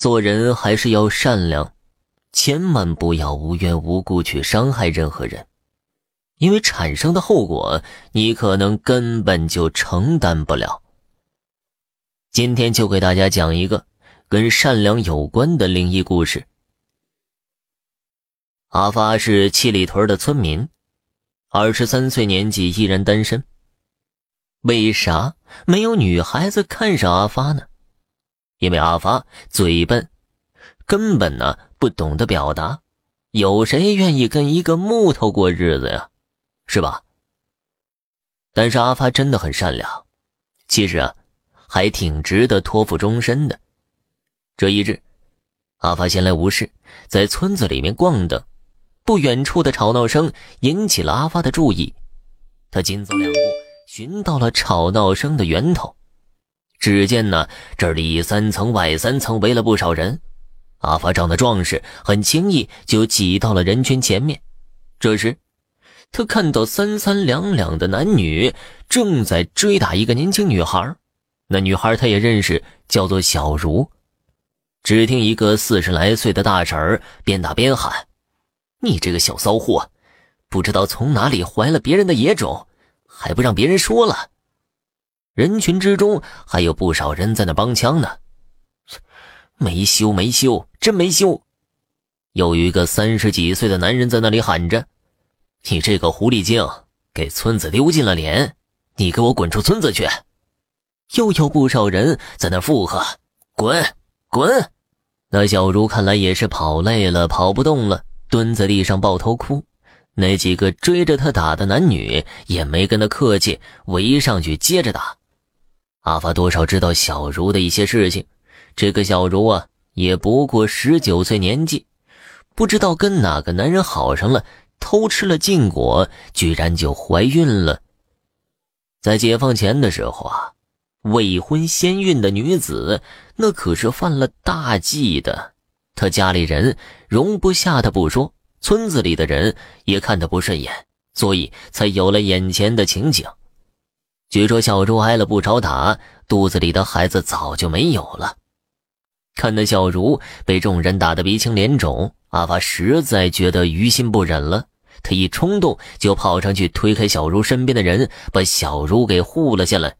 做人还是要善良，千万不要无缘无故去伤害任何人，因为产生的后果你可能根本就承担不了。今天就给大家讲一个跟善良有关的灵异故事。阿发是七里屯的村民，二十三岁年纪依然单身。为啥没有女孩子看上阿发呢？因为阿发嘴笨，根本呢不懂得表达。有谁愿意跟一个木头过日子呀？是吧？但是阿发真的很善良，其实啊。还挺值得托付终身的。这一日，阿发闲来无事，在村子里面逛荡，不远处的吵闹声引起了阿发的注意。他紧走两步，寻到了吵闹声的源头。只见呢，这里三层外三层围了不少人。阿发长得壮实，很轻易就挤到了人群前面。这时，他看到三三两两的男女正在追打一个年轻女孩。那女孩他也认识，叫做小茹。只听一个四十来岁的大婶儿边打边喊：“你这个小骚货，不知道从哪里怀了别人的野种，还不让别人说了。”人群之中还有不少人在那帮腔呢。没羞没羞，真没羞！有一个三十几岁的男人在那里喊着：“你这个狐狸精，给村子丢尽了脸，你给我滚出村子去！”又有不少人在那附和：“滚，滚！”那小茹看来也是跑累了，跑不动了，蹲在地上抱头哭。那几个追着他打的男女也没跟他客气，围上去接着打。阿发多少知道小茹的一些事情，这个小茹啊，也不过十九岁年纪，不知道跟哪个男人好上了，偷吃了禁果，居然就怀孕了。在解放前的时候啊。未婚先孕的女子，那可是犯了大忌的。她家里人容不下她不说，村子里的人也看她不顺眼，所以才有了眼前的情景。据说小茹挨了不少打，肚子里的孩子早就没有了。看那小茹被众人打得鼻青脸肿，阿发实在觉得于心不忍了。他一冲动就跑上去推开小茹身边的人，把小茹给护了下来。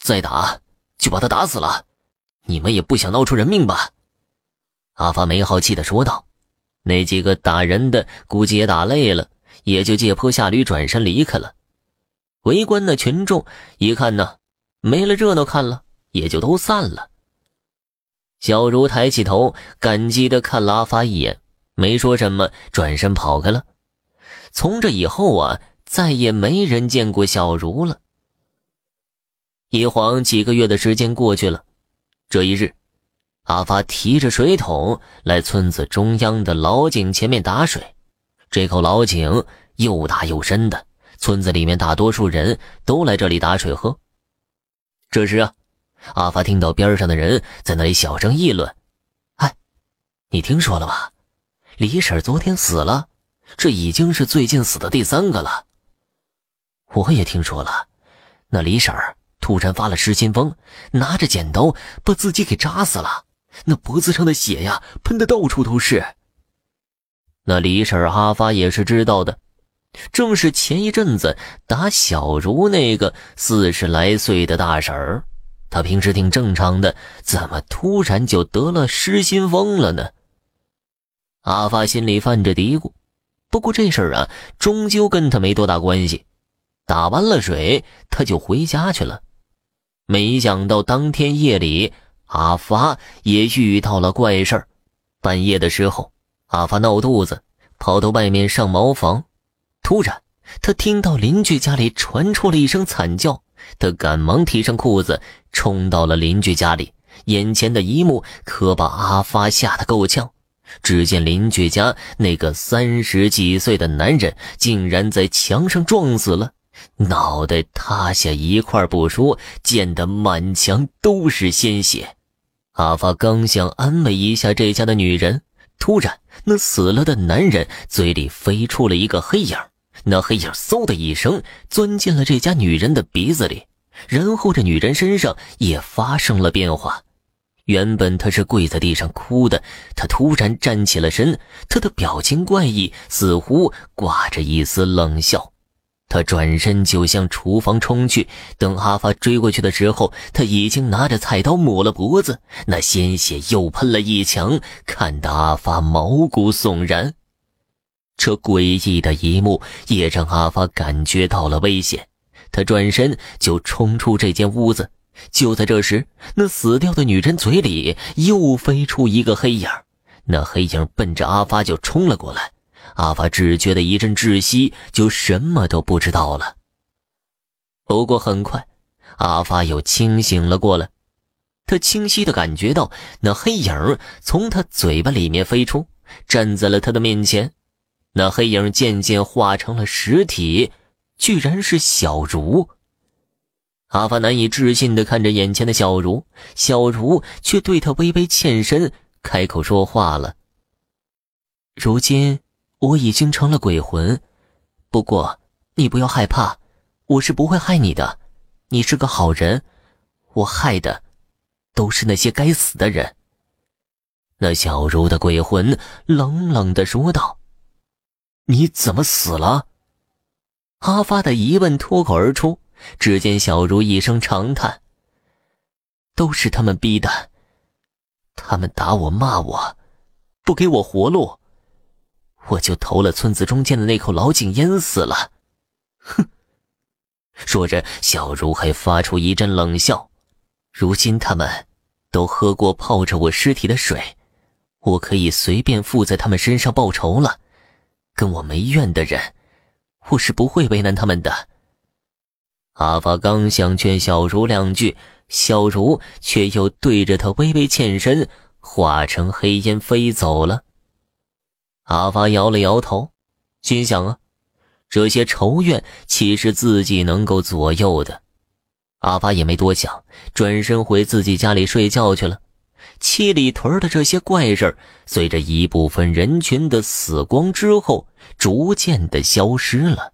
再打，就把他打死了。你们也不想闹出人命吧？阿发没好气的说道。那几个打人的估计也打累了，也就借坡下驴，转身离开了。围观的群众一看呢，没了热闹看了，也就都散了。小茹抬起头，感激的看了阿发一眼，没说什么，转身跑开了。从这以后啊，再也没人见过小茹了。一晃几个月的时间过去了，这一日，阿发提着水桶来村子中央的老井前面打水。这口老井又大又深的，村子里面大多数人都来这里打水喝。这时啊，阿发听到边上的人在那里小声议论：“哎，你听说了吗？李婶昨天死了，这已经是最近死的第三个了。”我也听说了，那李婶。突然发了失心疯，拿着剪刀把自己给扎死了。那脖子上的血呀，喷的到处都是。那李婶阿发也是知道的，正是前一阵子打小茹那个四十来岁的大婶儿。她平时挺正常的，怎么突然就得了失心疯了呢？阿发心里犯着嘀咕。不过这事儿啊，终究跟他没多大关系。打完了水，他就回家去了。没想到当天夜里，阿发也遇到了怪事儿。半夜的时候，阿发闹肚子，跑到外面上茅房。突然，他听到邻居家里传出了一声惨叫，他赶忙提上裤子，冲到了邻居家里。眼前的一幕可把阿发吓得够呛。只见邻居家那个三十几岁的男人，竟然在墙上撞死了。脑袋塌下一块不说，溅得满墙都是鲜血。阿发刚想安慰一下这家的女人，突然那死了的男人嘴里飞出了一个黑影，那黑影嗖的一声钻进了这家女人的鼻子里，然后这女人身上也发生了变化。原本她是跪在地上哭的，她突然站起了身，她的表情怪异，似乎挂着一丝冷笑。他转身就向厨房冲去，等阿发追过去的时候，他已经拿着菜刀抹了脖子，那鲜血又喷了一墙，看得阿发毛骨悚然。这诡异的一幕也让阿发感觉到了危险，他转身就冲出这间屋子。就在这时，那死掉的女人嘴里又飞出一个黑影，那黑影奔着阿发就冲了过来。阿发只觉得一阵窒息，就什么都不知道了。不过很快，阿发又清醒了过来，他清晰的感觉到那黑影从他嘴巴里面飞出，站在了他的面前。那黑影渐渐化成了实体，居然是小茹。阿发难以置信地看着眼前的小茹，小茹却对他微微欠身，开口说话了：“如今我已经成了鬼魂，不过你不要害怕，我是不会害你的。你是个好人，我害的都是那些该死的人。”那小茹的鬼魂冷冷地说道：“你怎么死了？”阿发的疑问脱口而出。只见小茹一声长叹：“都是他们逼的，他们打我骂我，不给我活路，我就投了村子中间的那口老井淹死了。”哼！说着，小茹还发出一阵冷笑。如今他们都喝过泡着我尸体的水，我可以随便附在他们身上报仇了。跟我没怨的人，我是不会为难他们的。阿发刚想劝小茹两句，小茹却又对着他微微欠身，化成黑烟飞走了。阿发摇了摇头，心想啊，这些仇怨岂是自己能够左右的？阿发也没多想，转身回自己家里睡觉去了。七里屯的这些怪事随着一部分人群的死光之后，逐渐的消失了。